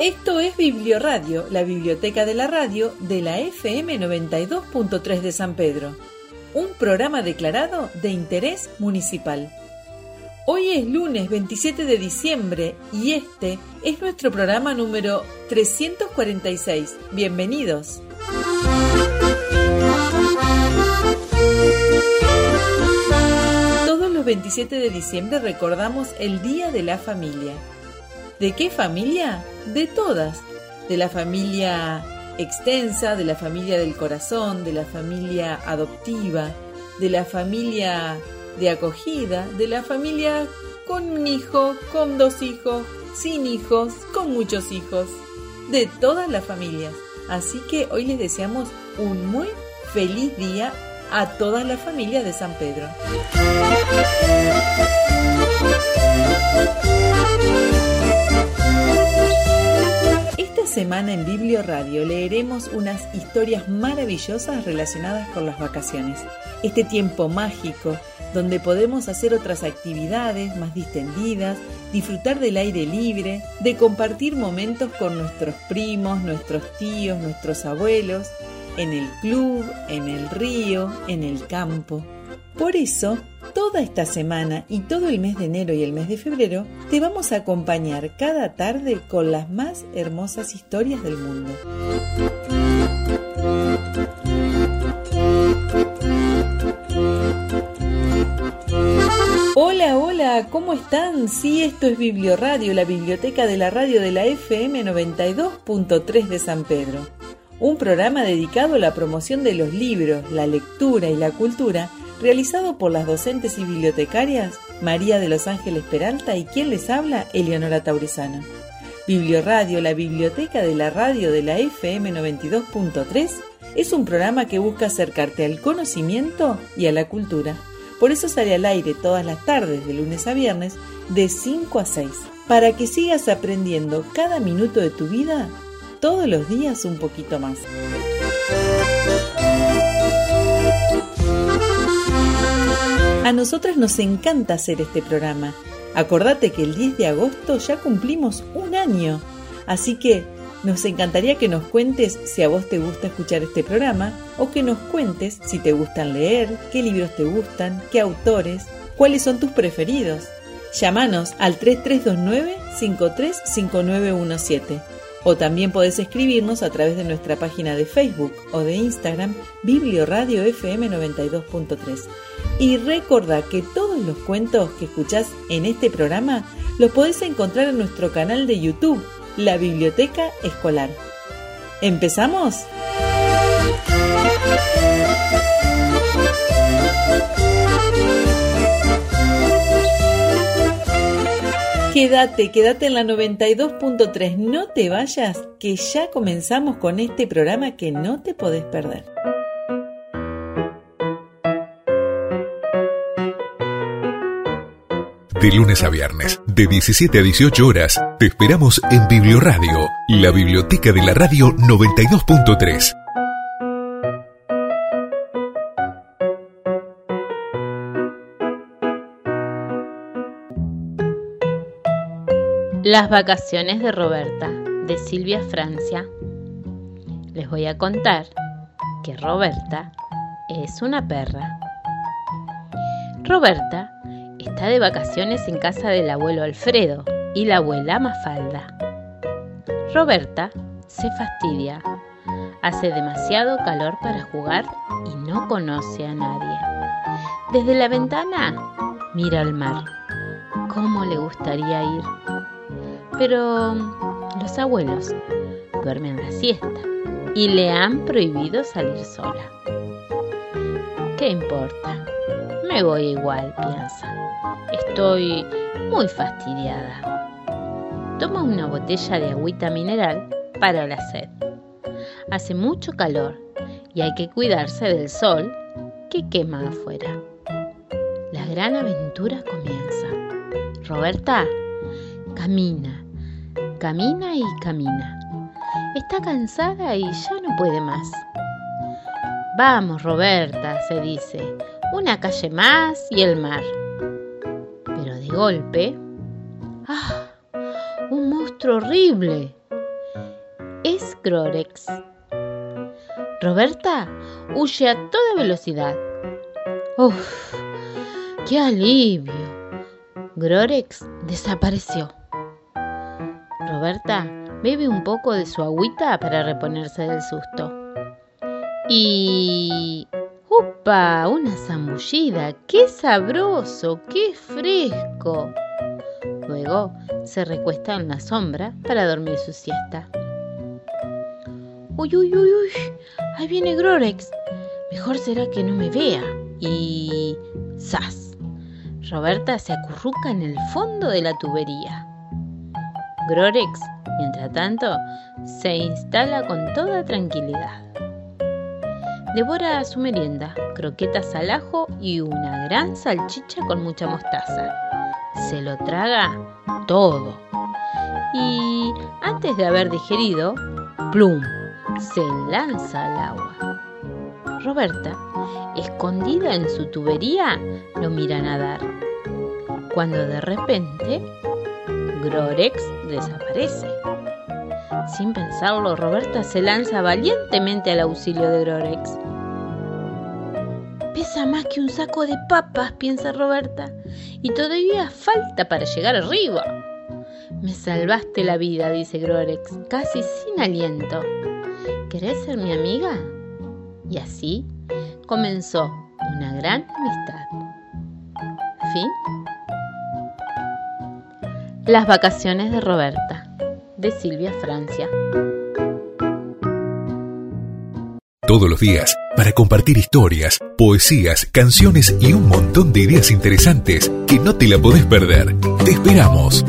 Esto es Biblioradio, la biblioteca de la radio de la FM 92.3 de San Pedro, un programa declarado de interés municipal. Hoy es lunes 27 de diciembre y este es nuestro programa número 346. Bienvenidos. Todos los 27 de diciembre recordamos el Día de la Familia. ¿De qué familia? De todas. De la familia extensa, de la familia del corazón, de la familia adoptiva, de la familia de acogida, de la familia con un hijo, con dos hijos, sin hijos, con muchos hijos, de todas las familias. Así que hoy les deseamos un muy feliz día a todas las familias de San Pedro en Biblio Radio leeremos unas historias maravillosas relacionadas con las vacaciones. Este tiempo mágico donde podemos hacer otras actividades más distendidas, disfrutar del aire libre, de compartir momentos con nuestros primos, nuestros tíos, nuestros abuelos, en el club, en el río, en el campo. Por eso, toda esta semana y todo el mes de enero y el mes de febrero te vamos a acompañar cada tarde con las más hermosas historias del mundo. Hola, hola, ¿cómo están? Sí, esto es Biblioradio, la biblioteca de la radio de la FM 92.3 de San Pedro. Un programa dedicado a la promoción de los libros, la lectura y la cultura realizado por las docentes y bibliotecarias María de los Ángeles Peralta y quien les habla, Eleonora Taurizano. Biblioradio, la biblioteca de la radio de la FM 92.3, es un programa que busca acercarte al conocimiento y a la cultura. Por eso sale al aire todas las tardes, de lunes a viernes, de 5 a 6, para que sigas aprendiendo cada minuto de tu vida, todos los días un poquito más. A nosotras nos encanta hacer este programa. Acordate que el 10 de agosto ya cumplimos un año, así que nos encantaría que nos cuentes si a vos te gusta escuchar este programa o que nos cuentes si te gustan leer, qué libros te gustan, qué autores, cuáles son tus preferidos. Llámanos al 3329 535917 o también podés escribirnos a través de nuestra página de Facebook o de Instagram Biblioradio FM 92.3. Y recordá que todos los cuentos que escuchás en este programa los podés encontrar en nuestro canal de YouTube, La Biblioteca Escolar. ¿Empezamos? Quédate, quédate en la 92.3, no te vayas, que ya comenzamos con este programa que no te podés perder. De lunes a viernes, de 17 a 18 horas, te esperamos en Biblioradio, la biblioteca de la radio 92.3. Las vacaciones de Roberta, de Silvia Francia. Les voy a contar que Roberta es una perra. Roberta está de vacaciones en casa del abuelo Alfredo y la abuela Mafalda. Roberta se fastidia, hace demasiado calor para jugar y no conoce a nadie. Desde la ventana mira al mar. ¿Cómo le gustaría ir? Pero los abuelos duermen la siesta y le han prohibido salir sola. ¿Qué importa? Me voy igual, piensa. Estoy muy fastidiada. Toma una botella de agüita mineral para la sed. Hace mucho calor y hay que cuidarse del sol que quema afuera. La gran aventura comienza. Roberta camina, camina y camina. Está cansada y ya no puede más. Vamos, Roberta, se dice, una calle más y el mar. Pero de golpe... ¡Ah! Un monstruo horrible. Es Grorex. Roberta huye a toda velocidad. ¡Uf! ¡Qué alivio! Grorex desapareció. Roberta bebe un poco de su agüita para reponerse del susto. Y... ¡Upa! Una zambullida. ¡Qué sabroso! ¡Qué fresco! Luego se recuesta en la sombra para dormir su siesta. ¡Uy, uy, uy, uy! Ahí viene Grorex. Mejor será que no me vea. Y... ¡Sas! Roberta se acurruca en el fondo de la tubería. Grorex, mientras tanto, se instala con toda tranquilidad. Devora su merienda, croquetas al ajo y una gran salchicha con mucha mostaza. Se lo traga todo. Y antes de haber digerido, plum, se lanza al agua. Roberta, escondida en su tubería, lo mira nadar. Cuando de repente, Grorex desaparece. Sin pensarlo, Roberta se lanza valientemente al auxilio de Grorex. Pesa más que un saco de papas, piensa Roberta, y todavía falta para llegar arriba. Me salvaste la vida, dice Grorex, casi sin aliento. ¿Querés ser mi amiga? Y así comenzó una gran amistad. Fin. Las vacaciones de Roberta, de Silvia Francia. Todos los días, para compartir historias, poesías, canciones y un montón de ideas interesantes que no te la podés perder. Te esperamos.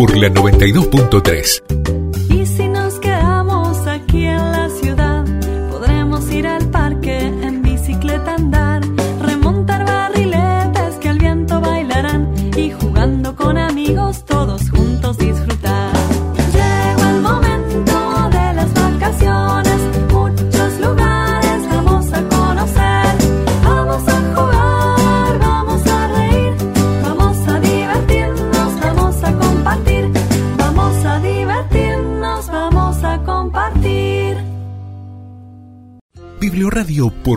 Radio por la 92.3.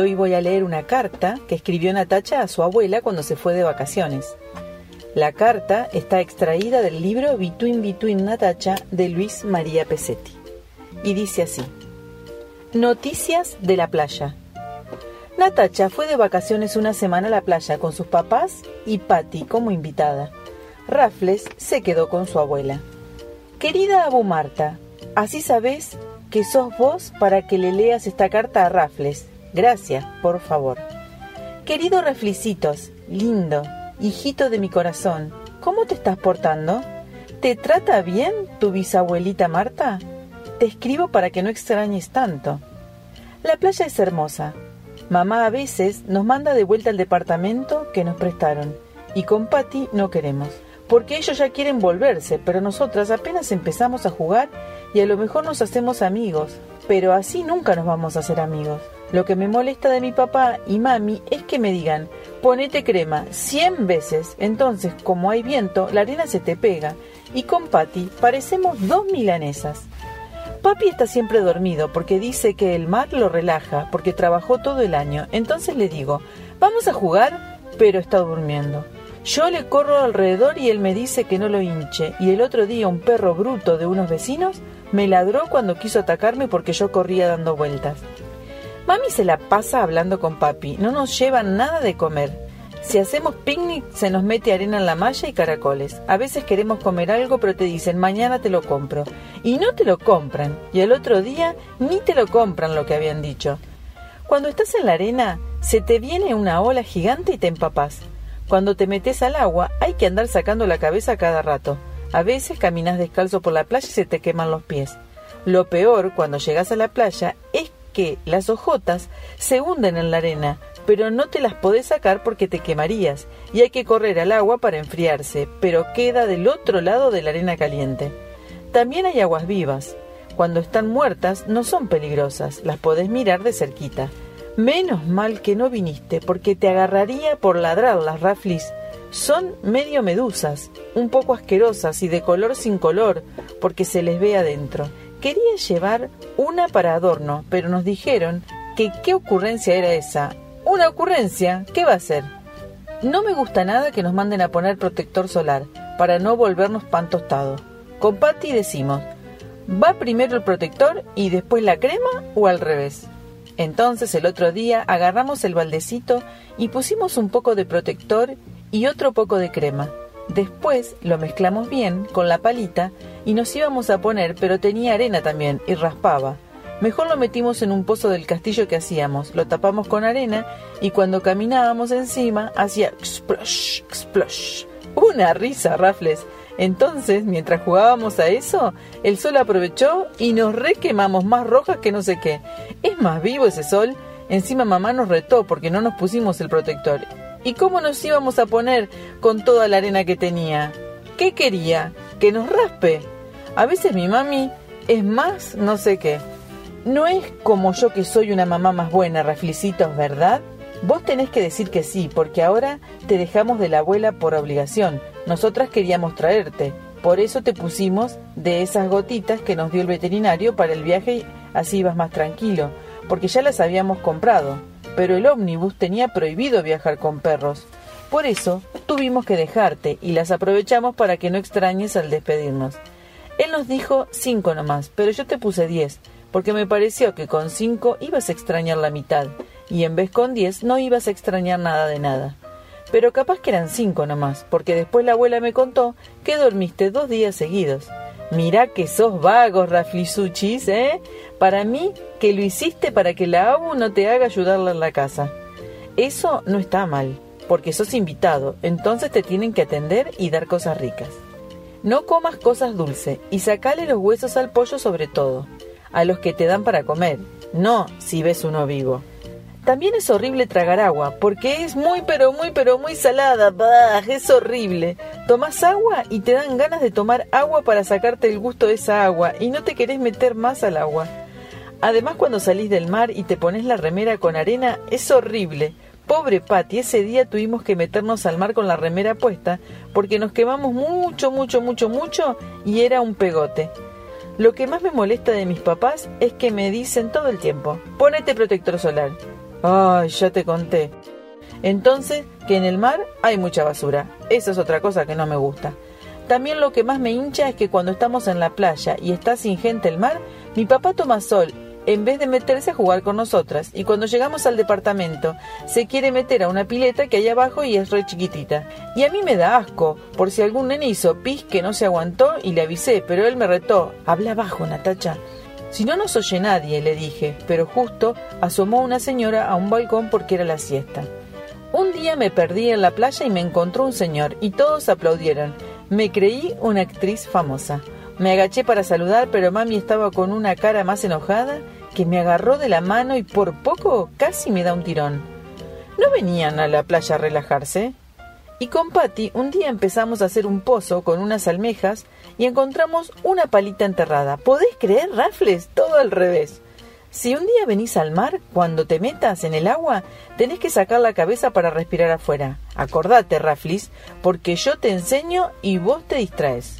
hoy voy a leer una carta que escribió Natacha a su abuela cuando se fue de vacaciones. La carta está extraída del libro Between Between Natacha de Luis María Pesetti y dice así: Noticias de la playa. Natacha fue de vacaciones una semana a la playa con sus papás y Patty como invitada. Raffles se quedó con su abuela. Querida Abu Marta, así sabes que sos vos para que le leas esta carta a Raffles. Gracias, por favor. Querido Raflicitos, lindo, hijito de mi corazón, ¿cómo te estás portando? ¿Te trata bien tu bisabuelita Marta? Te escribo para que no extrañes tanto. La playa es hermosa. Mamá a veces nos manda de vuelta al departamento que nos prestaron y con Patty no queremos, porque ellos ya quieren volverse, pero nosotras apenas empezamos a jugar y a lo mejor nos hacemos amigos, pero así nunca nos vamos a hacer amigos. Lo que me molesta de mi papá y mami es que me digan, ponete crema cien veces, entonces como hay viento, la arena se te pega, y con Patty parecemos dos milanesas. Papi está siempre dormido porque dice que el mar lo relaja porque trabajó todo el año. Entonces le digo, vamos a jugar, pero está durmiendo. Yo le corro alrededor y él me dice que no lo hinche. Y el otro día un perro bruto de unos vecinos me ladró cuando quiso atacarme porque yo corría dando vueltas. Mami se la pasa hablando con papi, no nos lleva nada de comer. Si hacemos picnic se nos mete arena en la malla y caracoles. A veces queremos comer algo pero te dicen mañana te lo compro. Y no te lo compran. Y el otro día ni te lo compran lo que habían dicho. Cuando estás en la arena se te viene una ola gigante y te empapas. Cuando te metes al agua hay que andar sacando la cabeza cada rato. A veces caminas descalzo por la playa y se te queman los pies. Lo peor cuando llegas a la playa es las ojotas se hunden en la arena, pero no te las podés sacar porque te quemarías y hay que correr al agua para enfriarse, pero queda del otro lado de la arena caliente. También hay aguas vivas. Cuando están muertas no son peligrosas, las podés mirar de cerquita. Menos mal que no viniste, porque te agarraría por ladrar las raflis. Son medio medusas, un poco asquerosas y de color sin color, porque se les ve adentro. Quería llevar una para adorno, pero nos dijeron que qué ocurrencia era esa, una ocurrencia, ¿qué va a ser? No me gusta nada que nos manden a poner protector solar, para no volvernos pan tostado. Con Patty decimos, ¿va primero el protector y después la crema o al revés? Entonces el otro día agarramos el baldecito y pusimos un poco de protector y otro poco de crema. Después lo mezclamos bien con la palita y nos íbamos a poner, pero tenía arena también y raspaba. Mejor lo metimos en un pozo del castillo que hacíamos, lo tapamos con arena y cuando caminábamos encima hacía explosh, explosh. Una risa, Raffles. Entonces, mientras jugábamos a eso, el sol aprovechó y nos requemamos más rojas que no sé qué. Es más vivo ese sol. Encima mamá nos retó porque no nos pusimos el protector. ¿Y cómo nos íbamos a poner con toda la arena que tenía? ¿Qué quería? ¿Que nos raspe? A veces mi mami es más no sé qué. No es como yo que soy una mamá más buena, Raflicitos, ¿verdad? Vos tenés que decir que sí, porque ahora te dejamos de la abuela por obligación. Nosotras queríamos traerte. Por eso te pusimos de esas gotitas que nos dio el veterinario para el viaje, así ibas más tranquilo, porque ya las habíamos comprado. Pero el ómnibus tenía prohibido viajar con perros. Por eso tuvimos que dejarte y las aprovechamos para que no extrañes al despedirnos. Él nos dijo cinco nomás, pero yo te puse diez porque me pareció que con cinco ibas a extrañar la mitad, y en vez con diez no ibas a extrañar nada de nada. Pero capaz que eran cinco nomás, porque después la abuela me contó que dormiste dos días seguidos. Mirá que sos vagos, Raflisuchis, ¿eh? Para mí, que lo hiciste para que la abu no te haga ayudarla en la casa. Eso no está mal, porque sos invitado, entonces te tienen que atender y dar cosas ricas. No comas cosas dulces y sacale los huesos al pollo sobre todo a los que te dan para comer, no si ves uno vivo. También es horrible tragar agua, porque es muy pero muy pero muy salada, bah, es horrible. Tomas agua y te dan ganas de tomar agua para sacarte el gusto de esa agua y no te querés meter más al agua. Además cuando salís del mar y te pones la remera con arena, es horrible. Pobre Patti, ese día tuvimos que meternos al mar con la remera puesta porque nos quemamos mucho, mucho, mucho, mucho y era un pegote. Lo que más me molesta de mis papás es que me dicen todo el tiempo, ponete protector solar. Ay, ya te conté. Entonces, que en el mar hay mucha basura. Esa es otra cosa que no me gusta. También lo que más me hincha es que cuando estamos en la playa y está sin gente el mar, mi papá toma sol en vez de meterse a jugar con nosotras. Y cuando llegamos al departamento, se quiere meter a una pileta que hay abajo y es re chiquitita. Y a mí me da asco, por si algún nene hizo pis que no se aguantó y le avisé, pero él me retó. Habla bajo, Natacha. Si no nos oye nadie, le dije, pero justo asomó una señora a un balcón porque era la siesta. Un día me perdí en la playa y me encontró un señor y todos aplaudieron. Me creí una actriz famosa. Me agaché para saludar, pero mami estaba con una cara más enojada que me agarró de la mano y por poco casi me da un tirón. ¿No venían a la playa a relajarse? Y con Patty un día empezamos a hacer un pozo con unas almejas y encontramos una palita enterrada. ¿Podés creer, Rafles? Todo al revés. Si un día venís al mar, cuando te metas en el agua, tenés que sacar la cabeza para respirar afuera. Acordate, Raflis, porque yo te enseño y vos te distraes.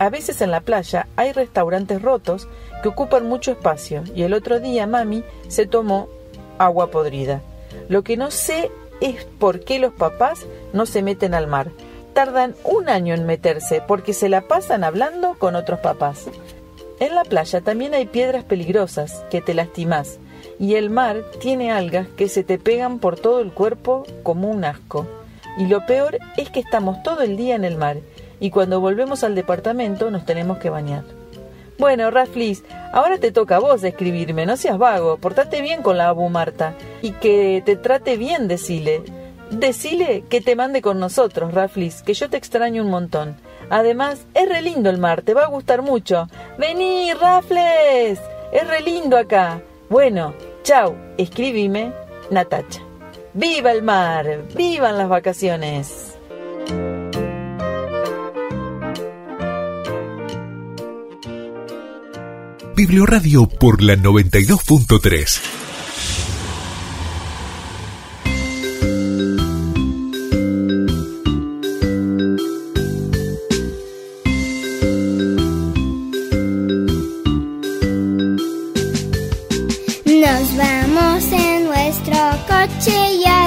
A veces en la playa hay restaurantes rotos que ocupan mucho espacio y el otro día mami se tomó agua podrida. Lo que no sé es por qué los papás no se meten al mar. Tardan un año en meterse porque se la pasan hablando con otros papás. En la playa también hay piedras peligrosas que te lastimas y el mar tiene algas que se te pegan por todo el cuerpo como un asco. Y lo peor es que estamos todo el día en el mar y cuando volvemos al departamento nos tenemos que bañar. Bueno, Raflis, ahora te toca a vos escribirme, no seas vago, portate bien con la Abu Marta y que te trate bien, decile. Decile que te mande con nosotros, Raflis, que yo te extraño un montón. Además, es re lindo el mar, te va a gustar mucho. Vení, Rafles, es re lindo acá. Bueno, chau, escribime, Natacha. ¡Viva el mar! ¡Vivan las vacaciones! Biblioradio por la 92.3. Nos vamos en nuestro coche ya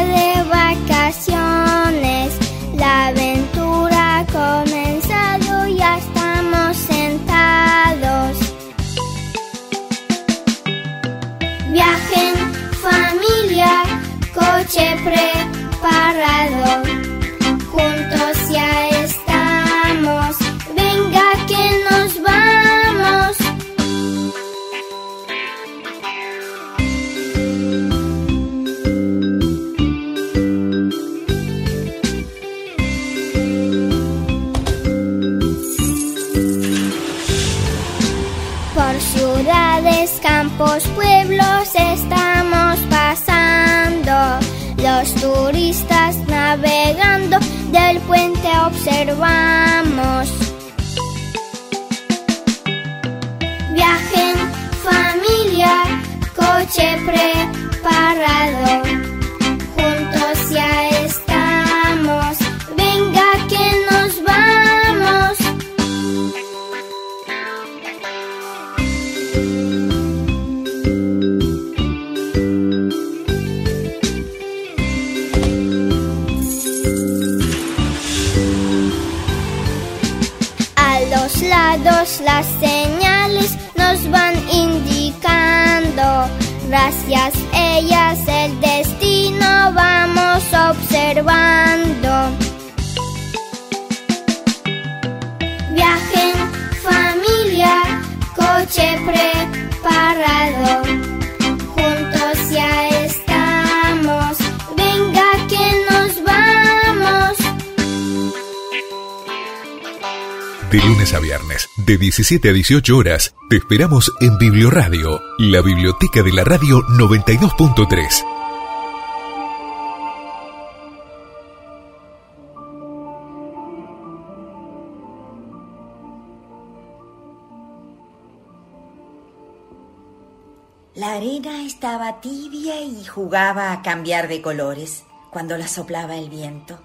las señales nos van indicando. Gracias ellas el destino vamos observando. Viajen familia, coche preparado. Lunes a viernes, de 17 a 18 horas, te esperamos en Biblioradio, la biblioteca de la radio 92.3. La arena estaba tibia y jugaba a cambiar de colores cuando la soplaba el viento.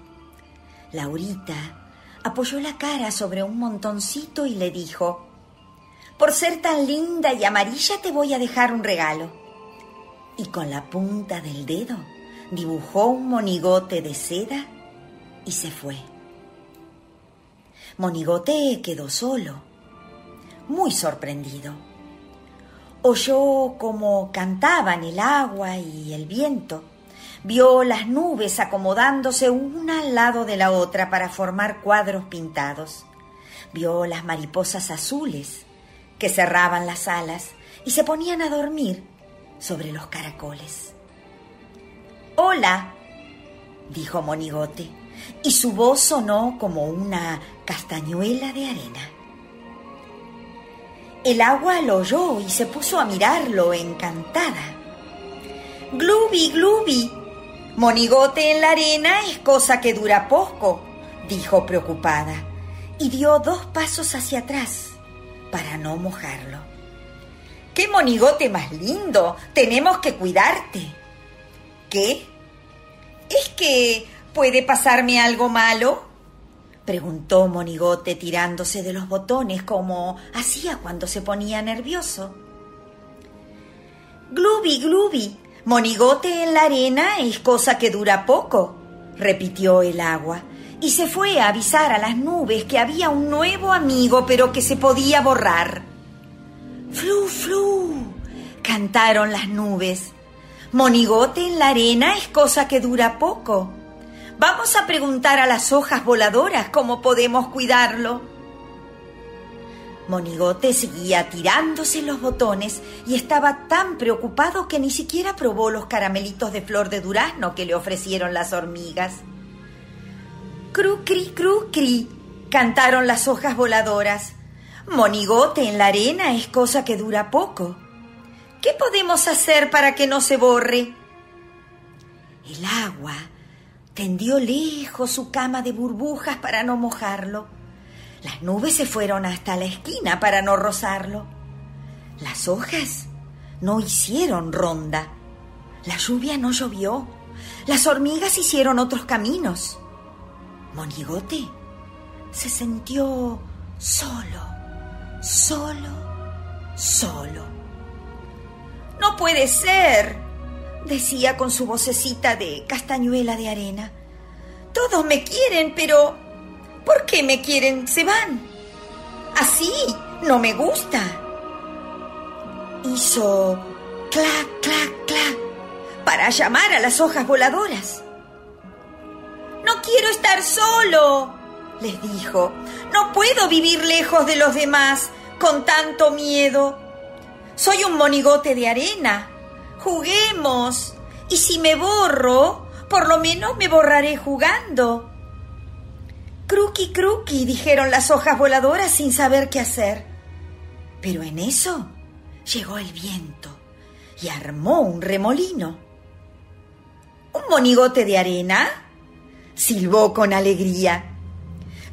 Laurita apoyó la cara sobre un montoncito y le dijo, Por ser tan linda y amarilla te voy a dejar un regalo. y con la punta del dedo dibujó un monigote de seda y se fue. Monigote quedó solo, muy sorprendido. Oyó cómo cantaban el agua y el viento. Vio las nubes acomodándose una al lado de la otra para formar cuadros pintados. Vio las mariposas azules que cerraban las alas y se ponían a dormir sobre los caracoles. Hola, dijo Monigote, y su voz sonó como una castañuela de arena. El agua lo oyó y se puso a mirarlo encantada. Glubi, glubi, monigote en la arena es cosa que dura poco, dijo preocupada, y dio dos pasos hacia atrás para no mojarlo. ¡Qué monigote más lindo! Tenemos que cuidarte. ¿Qué? ¿Es que puede pasarme algo malo? preguntó Monigote tirándose de los botones como hacía cuando se ponía nervioso. Glubi, glubi, monigote en la arena es cosa que dura poco, repitió el agua, y se fue a avisar a las nubes que había un nuevo amigo pero que se podía borrar. Flu, flu, cantaron las nubes. Monigote en la arena es cosa que dura poco. Vamos a preguntar a las hojas voladoras cómo podemos cuidarlo. Monigote seguía tirándose los botones y estaba tan preocupado que ni siquiera probó los caramelitos de flor de durazno que le ofrecieron las hormigas. Cru, cri, cru, cri, cantaron las hojas voladoras. Monigote en la arena es cosa que dura poco. ¿Qué podemos hacer para que no se borre? El agua tendió lejos su cama de burbujas para no mojarlo. Las nubes se fueron hasta la esquina para no rozarlo. Las hojas no hicieron ronda. La lluvia no llovió. Las hormigas hicieron otros caminos. Monigote se sintió solo solo, solo. No puede ser, decía con su vocecita de castañuela de arena. Todos me quieren, pero ¿por qué me quieren? Se van. Así no me gusta. Hizo clac, clac, clac para llamar a las hojas voladoras. No quiero estar solo, les dijo. No puedo vivir lejos de los demás con tanto miedo. Soy un monigote de arena. Juguemos. Y si me borro, por lo menos me borraré jugando. Cruqui, cruqui, dijeron las hojas voladoras sin saber qué hacer. Pero en eso llegó el viento y armó un remolino. ¿Un monigote de arena? silbó con alegría.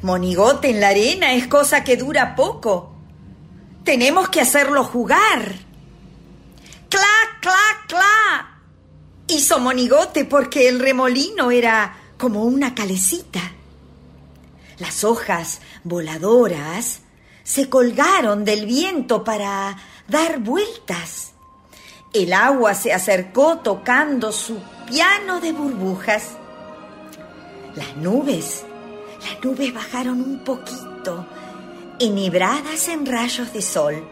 Monigote en la arena es cosa que dura poco. Tenemos que hacerlo jugar. ¡Cla, cla, cla! Hizo monigote porque el remolino era como una calecita. Las hojas voladoras se colgaron del viento para dar vueltas. El agua se acercó tocando su piano de burbujas. Las nubes las nubes bajaron un poquito, enhebradas en rayos de sol.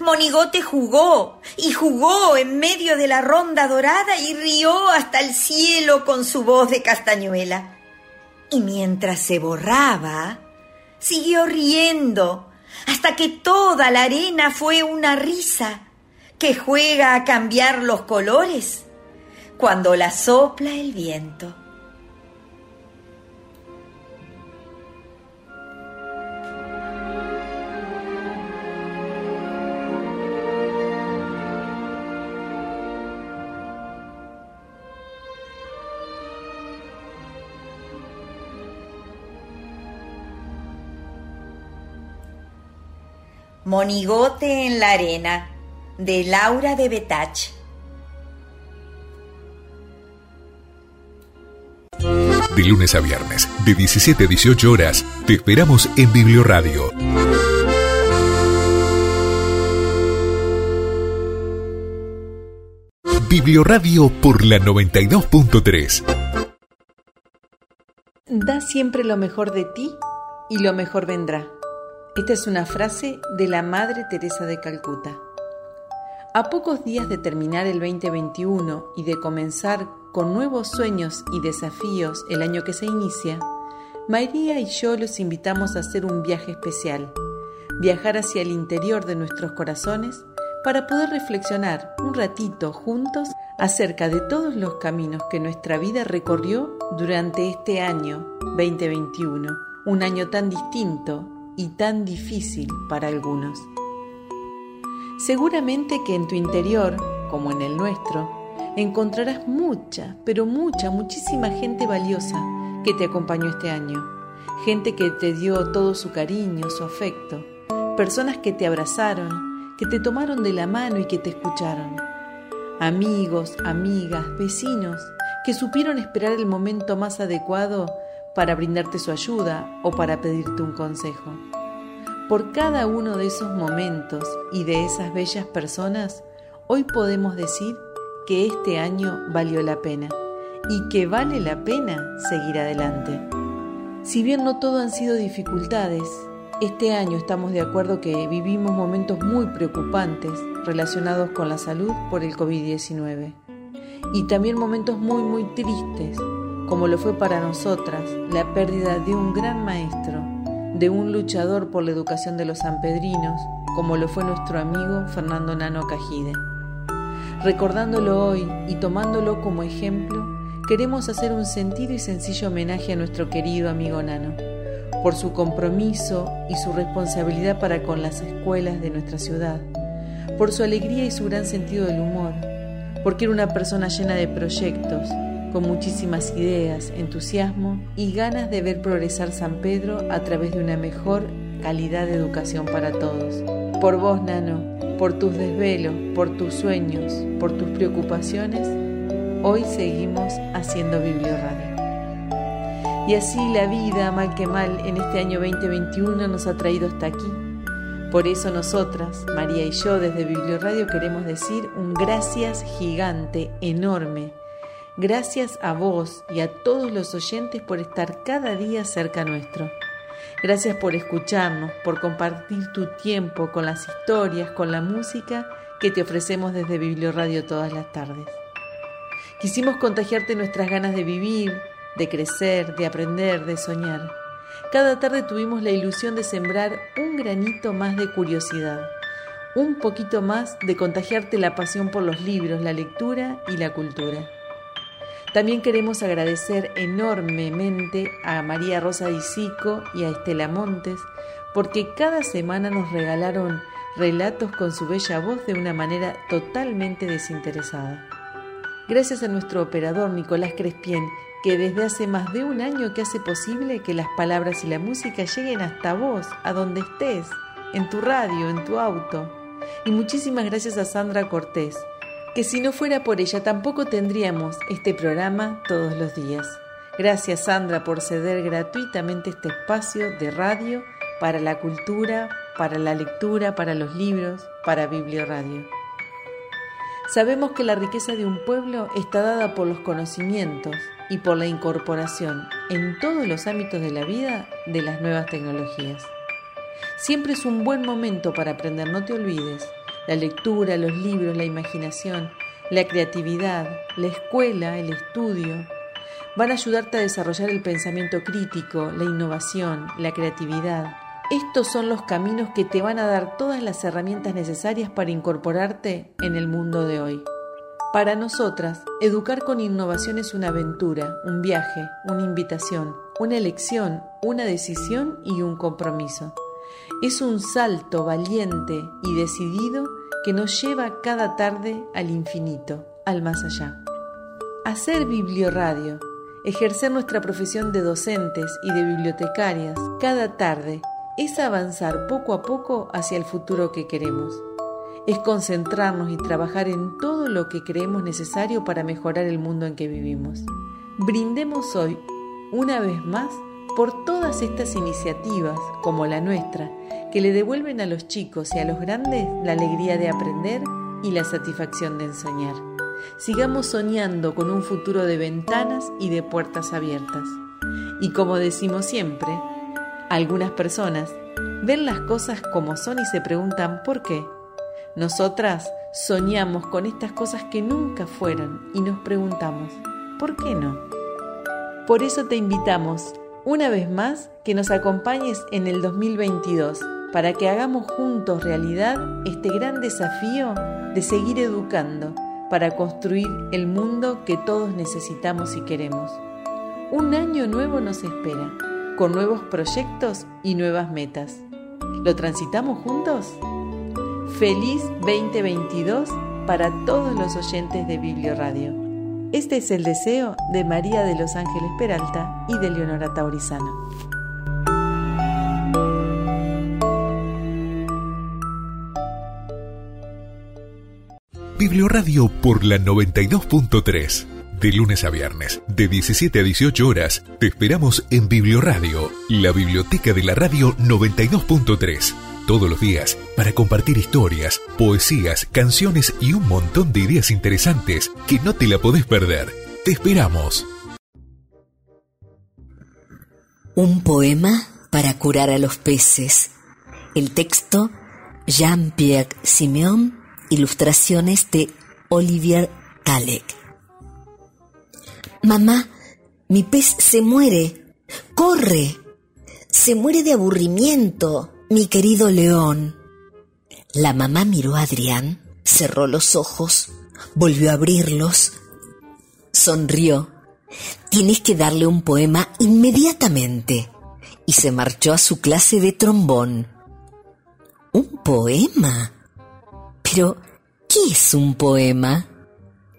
Monigote jugó y jugó en medio de la ronda dorada y rió hasta el cielo con su voz de castañuela. Y mientras se borraba, siguió riendo hasta que toda la arena fue una risa que juega a cambiar los colores cuando la sopla el viento. Monigote en la arena, de Laura de Betach. De lunes a viernes, de 17 a 18 horas, te esperamos en Biblioradio. Biblioradio por la 92.3. Da siempre lo mejor de ti y lo mejor vendrá. Esta es una frase de la Madre Teresa de Calcuta. A pocos días de terminar el 2021 y de comenzar con nuevos sueños y desafíos el año que se inicia, María y yo los invitamos a hacer un viaje especial, viajar hacia el interior de nuestros corazones para poder reflexionar un ratito juntos acerca de todos los caminos que nuestra vida recorrió durante este año 2021, un año tan distinto y tan difícil para algunos. Seguramente que en tu interior, como en el nuestro, encontrarás mucha, pero mucha, muchísima gente valiosa que te acompañó este año, gente que te dio todo su cariño, su afecto, personas que te abrazaron, que te tomaron de la mano y que te escucharon. Amigos, amigas, vecinos, que supieron esperar el momento más adecuado para brindarte su ayuda o para pedirte un consejo. Por cada uno de esos momentos y de esas bellas personas, hoy podemos decir que este año valió la pena y que vale la pena seguir adelante. Si bien no todo han sido dificultades, este año estamos de acuerdo que vivimos momentos muy preocupantes relacionados con la salud por el COVID-19 y también momentos muy muy tristes, como lo fue para nosotras la pérdida de un gran maestro, de un luchador por la educación de los sanpedrinos, como lo fue nuestro amigo Fernando Nano Cajide. Recordándolo hoy y tomándolo como ejemplo, queremos hacer un sentido y sencillo homenaje a nuestro querido amigo Nano por su compromiso y su responsabilidad para con las escuelas de nuestra ciudad, por su alegría y su gran sentido del humor, porque era una persona llena de proyectos, con muchísimas ideas, entusiasmo y ganas de ver progresar San Pedro a través de una mejor calidad de educación para todos. Por vos, Nano, por tus desvelos, por tus sueños, por tus preocupaciones, hoy seguimos haciendo Biblioradio. Y así la vida, mal que mal, en este año 2021 nos ha traído hasta aquí. Por eso nosotras, María y yo, desde Biblioradio queremos decir un gracias gigante, enorme. Gracias a vos y a todos los oyentes por estar cada día cerca nuestro. Gracias por escucharnos, por compartir tu tiempo con las historias, con la música que te ofrecemos desde Biblioradio todas las tardes. Quisimos contagiarte nuestras ganas de vivir, de crecer, de aprender, de soñar. Cada tarde tuvimos la ilusión de sembrar un granito más de curiosidad, un poquito más de contagiarte la pasión por los libros, la lectura y la cultura. También queremos agradecer enormemente a María Rosa Disico y a Estela Montes porque cada semana nos regalaron relatos con su bella voz de una manera totalmente desinteresada. Gracias a nuestro operador Nicolás Crespien que desde hace más de un año que hace posible que las palabras y la música lleguen hasta vos, a donde estés, en tu radio, en tu auto. Y muchísimas gracias a Sandra Cortés, que si no fuera por ella tampoco tendríamos este programa todos los días. Gracias Sandra por ceder gratuitamente este espacio de radio para la cultura, para la lectura, para los libros, para Biblioradio. Sabemos que la riqueza de un pueblo está dada por los conocimientos, y por la incorporación en todos los ámbitos de la vida de las nuevas tecnologías. Siempre es un buen momento para aprender, no te olvides. La lectura, los libros, la imaginación, la creatividad, la escuela, el estudio, van a ayudarte a desarrollar el pensamiento crítico, la innovación, la creatividad. Estos son los caminos que te van a dar todas las herramientas necesarias para incorporarte en el mundo de hoy. Para nosotras, educar con innovación es una aventura, un viaje, una invitación, una elección, una decisión y un compromiso. Es un salto valiente y decidido que nos lleva cada tarde al infinito, al más allá. Hacer biblioradio, ejercer nuestra profesión de docentes y de bibliotecarias cada tarde es avanzar poco a poco hacia el futuro que queremos es concentrarnos y trabajar en todo lo que creemos necesario para mejorar el mundo en que vivimos. Brindemos hoy, una vez más, por todas estas iniciativas, como la nuestra, que le devuelven a los chicos y a los grandes la alegría de aprender y la satisfacción de enseñar. sigamos soñando con un futuro de ventanas y de puertas abiertas. Y como decimos siempre, algunas personas ven las cosas como son y se preguntan por qué. Nosotras soñamos con estas cosas que nunca fueron y nos preguntamos, ¿por qué no? Por eso te invitamos una vez más que nos acompañes en el 2022 para que hagamos juntos realidad este gran desafío de seguir educando para construir el mundo que todos necesitamos y queremos. Un año nuevo nos espera, con nuevos proyectos y nuevas metas. ¿Lo transitamos juntos? Feliz 2022 para todos los oyentes de Biblioradio. Este es el deseo de María de los Ángeles Peralta y de Leonora Taurizano. Biblioradio por la 92.3. De lunes a viernes, de 17 a 18 horas, te esperamos en Biblioradio, la biblioteca de la radio 92.3. Todos los días, para compartir historias, poesías, canciones y un montón de ideas interesantes que no te la podés perder. Te esperamos. Un poema para curar a los peces. El texto Jean-Pierre Simeon Ilustraciones de Olivier Talek. Mamá, mi pez se muere. Corre. Se muere de aburrimiento, mi querido león. La mamá miró a Adrián, cerró los ojos, volvió a abrirlos, sonrió. Tienes que darle un poema inmediatamente. Y se marchó a su clase de trombón. ¿Un poema? Pero, ¿qué es un poema?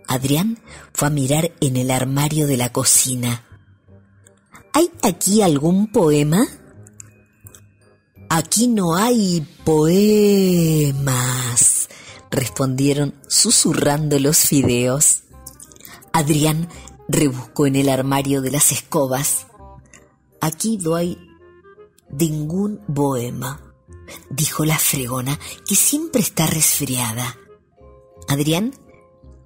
Adrián fue a mirar en el armario de la cocina. ¿Hay aquí algún poema? Aquí no hay poemas, respondieron susurrando los fideos. Adrián rebuscó en el armario de las escobas. Aquí no hay ningún poema dijo la fregona, que siempre está resfriada. Adrián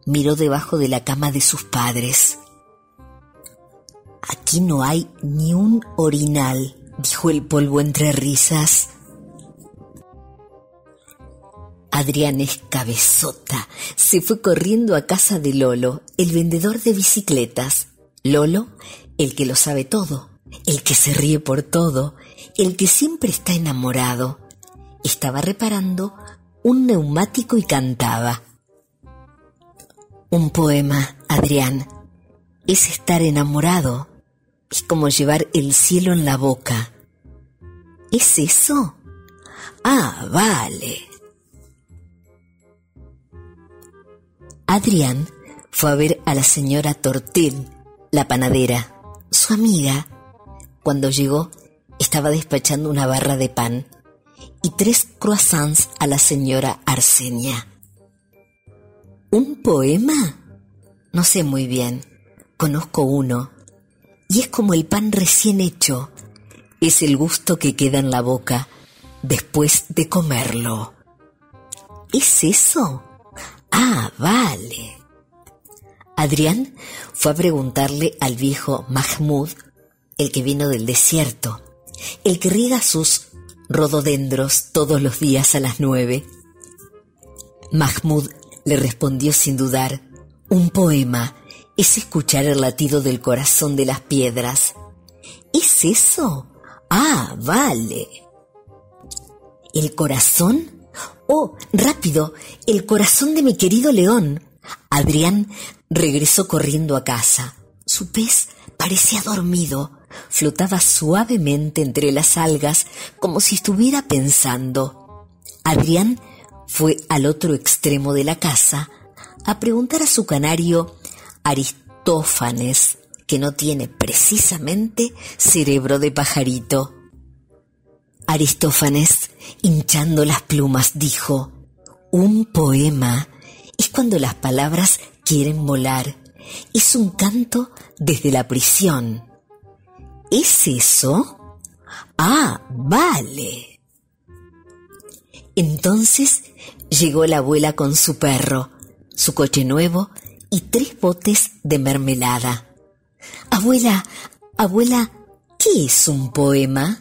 miró debajo de la cama de sus padres. Aquí no hay ni un orinal, dijo el polvo entre risas. Adrián es cabezota. Se fue corriendo a casa de Lolo, el vendedor de bicicletas. Lolo, el que lo sabe todo, el que se ríe por todo, el que siempre está enamorado estaba reparando un neumático y cantaba. Un poema, Adrián, es estar enamorado, es como llevar el cielo en la boca. ¿Es eso? Ah, vale. Adrián fue a ver a la señora Tortel, la panadera, su amiga. Cuando llegó, estaba despachando una barra de pan y tres croissants a la señora Arsenia. ¿Un poema? No sé muy bien. Conozco uno. Y es como el pan recién hecho. Es el gusto que queda en la boca después de comerlo. ¿Es eso? Ah, vale. Adrián fue a preguntarle al viejo Mahmoud, el que vino del desierto, el que riega sus rododendros todos los días a las nueve. Mahmoud le respondió sin dudar, un poema es escuchar el latido del corazón de las piedras. ¿Es eso? Ah, vale. ¿El corazón? Oh, rápido, el corazón de mi querido león. Adrián regresó corriendo a casa. Su pez parecía dormido flotaba suavemente entre las algas como si estuviera pensando. Adrián fue al otro extremo de la casa a preguntar a su canario Aristófanes, que no tiene precisamente cerebro de pajarito. Aristófanes, hinchando las plumas, dijo, un poema es cuando las palabras quieren volar, es un canto desde la prisión. ¿Es eso? Ah, vale. Entonces llegó la abuela con su perro, su coche nuevo y tres botes de mermelada. Abuela, abuela, ¿qué es un poema?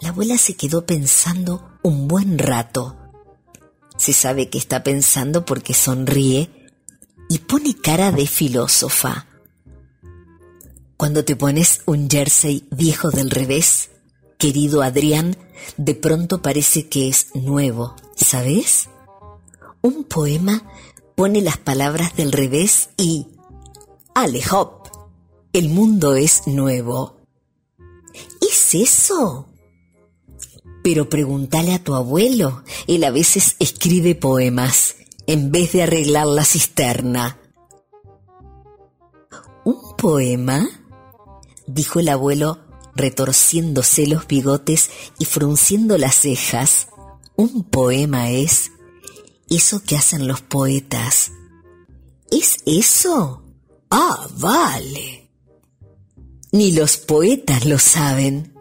La abuela se quedó pensando un buen rato. Se sabe que está pensando porque sonríe y pone cara de filósofa. Cuando te pones un jersey viejo del revés, querido Adrián, de pronto parece que es nuevo, ¿sabes? Un poema pone las palabras del revés y... ¡Ale hop! El mundo es nuevo. ¿Es eso? Pero pregúntale a tu abuelo, él a veces escribe poemas en vez de arreglar la cisterna. ¿Un poema? dijo el abuelo retorciéndose los bigotes y frunciendo las cejas. Un poema es eso que hacen los poetas. ¿Es eso? Ah, vale. Ni los poetas lo saben.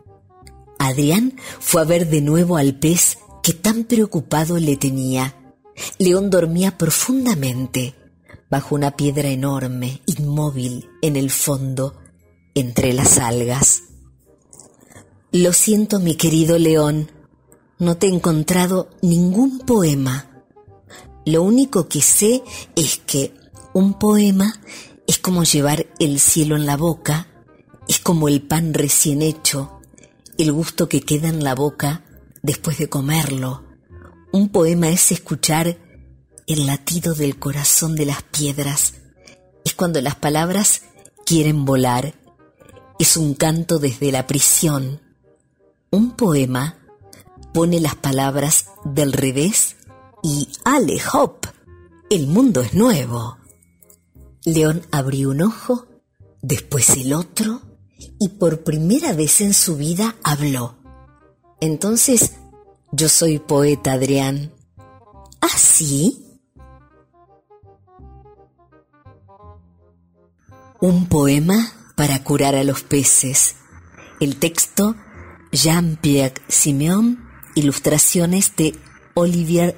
Adrián fue a ver de nuevo al pez que tan preocupado le tenía. León dormía profundamente, bajo una piedra enorme, inmóvil, en el fondo, entre las algas. Lo siento, mi querido León, no te he encontrado ningún poema. Lo único que sé es que un poema es como llevar el cielo en la boca, es como el pan recién hecho, el gusto que queda en la boca después de comerlo. Un poema es escuchar el latido del corazón de las piedras. Es cuando las palabras quieren volar. Es un canto desde la prisión. Un poema pone las palabras del revés y ale hop, el mundo es nuevo. León abrió un ojo, después el otro, y por primera vez en su vida habló. Entonces, yo soy poeta, Adrián. ¿Ah, sí? Un poema para curar a los peces. El texto Jean-Pierre Simeon, ilustraciones de Olivier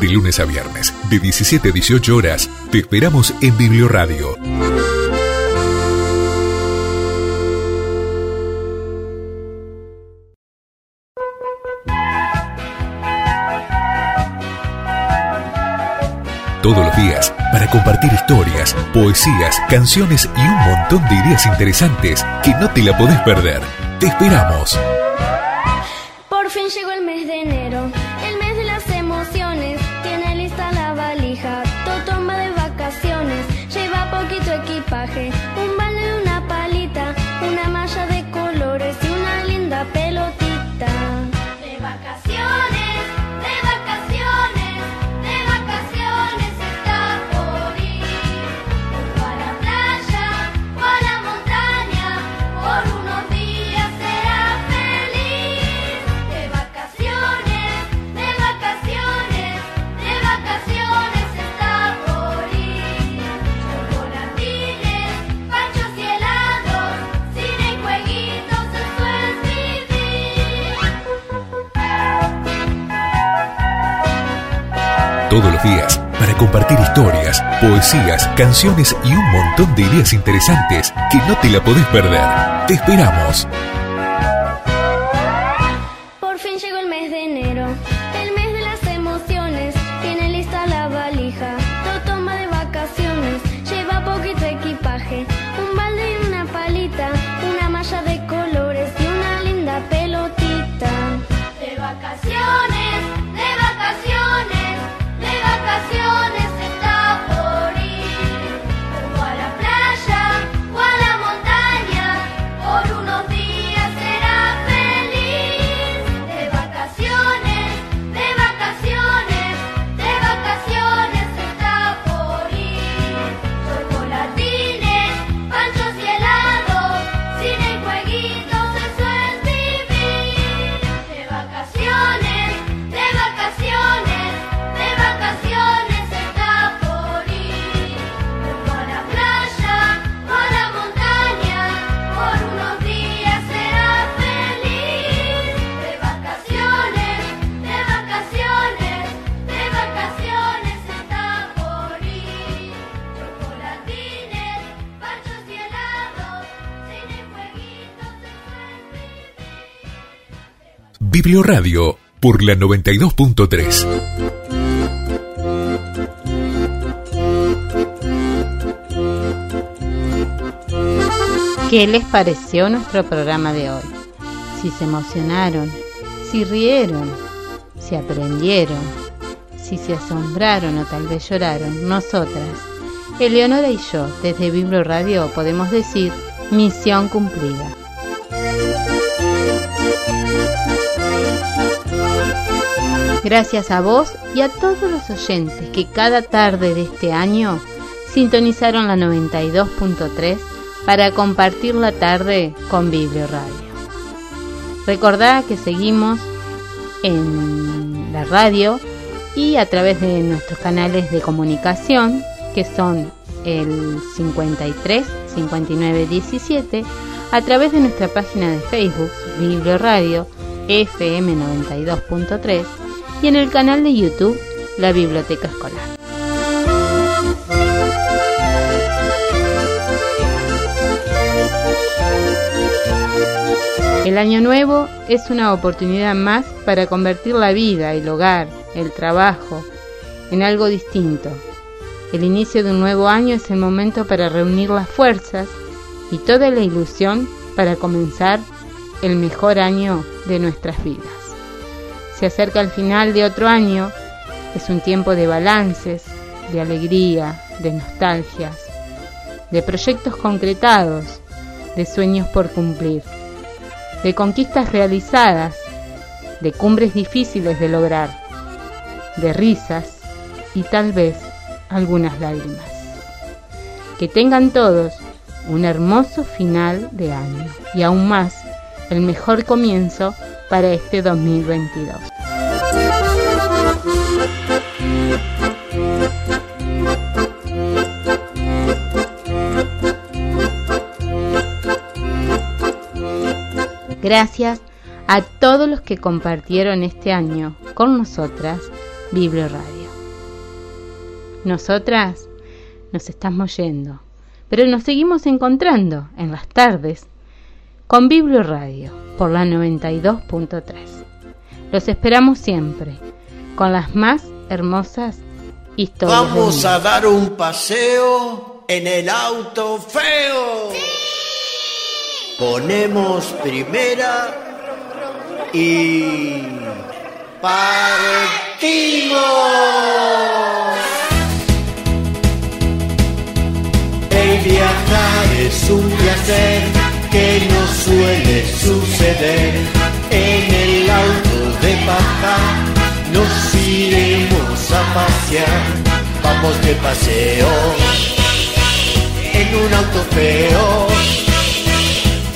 De lunes a viernes, de 17 a 18 horas, te esperamos en Biblioradio. Todos los días, para compartir historias, poesías, canciones y un montón de ideas interesantes que no te la podés perder. Te esperamos. Compartir historias, poesías, canciones y un montón de ideas interesantes que no te la podés perder. Te esperamos. Biblioradio por la 92.3. ¿Qué les pareció nuestro programa de hoy? Si se emocionaron, si rieron, si aprendieron, si se asombraron o tal vez lloraron, nosotras, Eleonora y yo, desde Biblo Radio, podemos decir misión cumplida. Gracias a vos y a todos los oyentes que cada tarde de este año sintonizaron la 92.3 para compartir la tarde con Biblio Radio. Recordá que seguimos en la radio y a través de nuestros canales de comunicación que son el 53 59 17 a través de nuestra página de Facebook Biblio Radio FM 92.3 y en el canal de YouTube La Biblioteca Escolar. El año nuevo es una oportunidad más para convertir la vida, el hogar, el trabajo en algo distinto. El inicio de un nuevo año es el momento para reunir las fuerzas y toda la ilusión para comenzar el mejor año de nuestras vidas. Se acerca el final de otro año, es un tiempo de balances, de alegría, de nostalgias, de proyectos concretados, de sueños por cumplir de conquistas realizadas, de cumbres difíciles de lograr, de risas y tal vez algunas lágrimas. Que tengan todos un hermoso final de año y aún más el mejor comienzo para este 2022. Gracias a todos los que compartieron este año con nosotras Biblio Radio. Nosotras nos estamos yendo, pero nos seguimos encontrando en las tardes con Biblio Radio por la 92.3. Los esperamos siempre con las más hermosas historias. Vamos a dar un paseo en el auto feo. Ponemos primera y partimos. El viajar es un placer que no suele suceder. En el auto de paja nos iremos a pasear. Vamos de paseo en un auto feo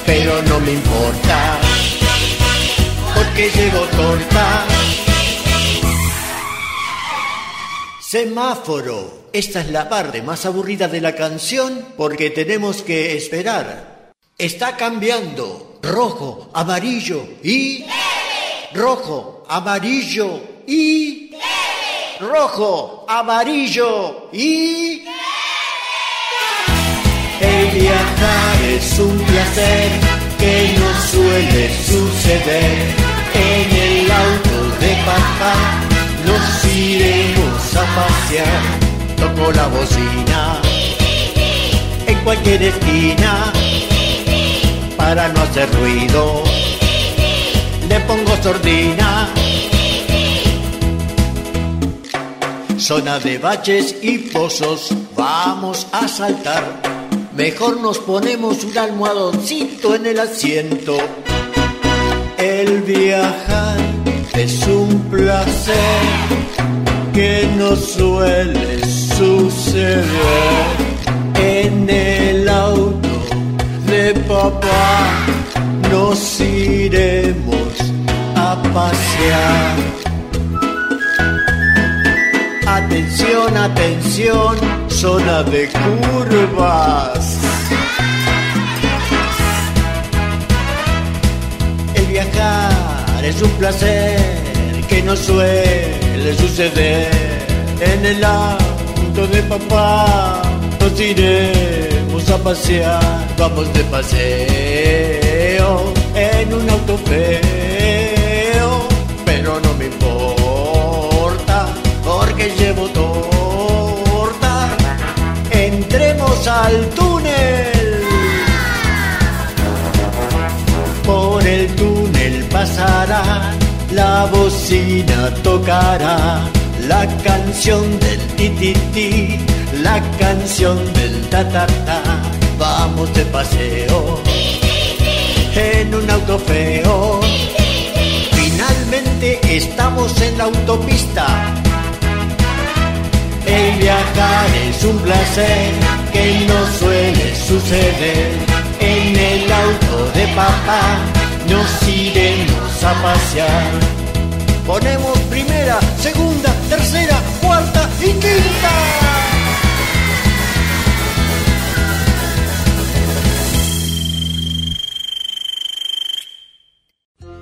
pero no me importa, porque llevo torta. Semáforo, esta es la parte más aburrida de la canción porque tenemos que esperar. Está cambiando, rojo, amarillo y... Rojo, amarillo y... Rojo, amarillo y... El viajar es un placer que no suele suceder. En el auto de paja nos iremos a pasear. Toco la bocina en cualquier esquina para no hacer ruido. Le pongo sordina. Zona de baches y pozos, vamos a saltar Mejor nos ponemos un almohadoncito en el asiento. El viajar es un placer que no suele suceder en el papá. Nos iremos a pasear. Atención, atención zona de curvas. El viajar es un placer que no suele suceder. En el auto de papá nos iremos pasear. Vamos de paseo en un auto feo. pero no me importa, porque llevo torta. Entremos al túnel. Por el túnel pasará, la bocina tocará la canción del ti ti la canción del ta ta ta. Vamos de paseo en un auto feo. Finalmente estamos en la autopista. El viajar es un placer que no suele suceder. En el auto de papá nos iremos a pasear. Ponemos primera, segunda, tercera, cuarta y quinta.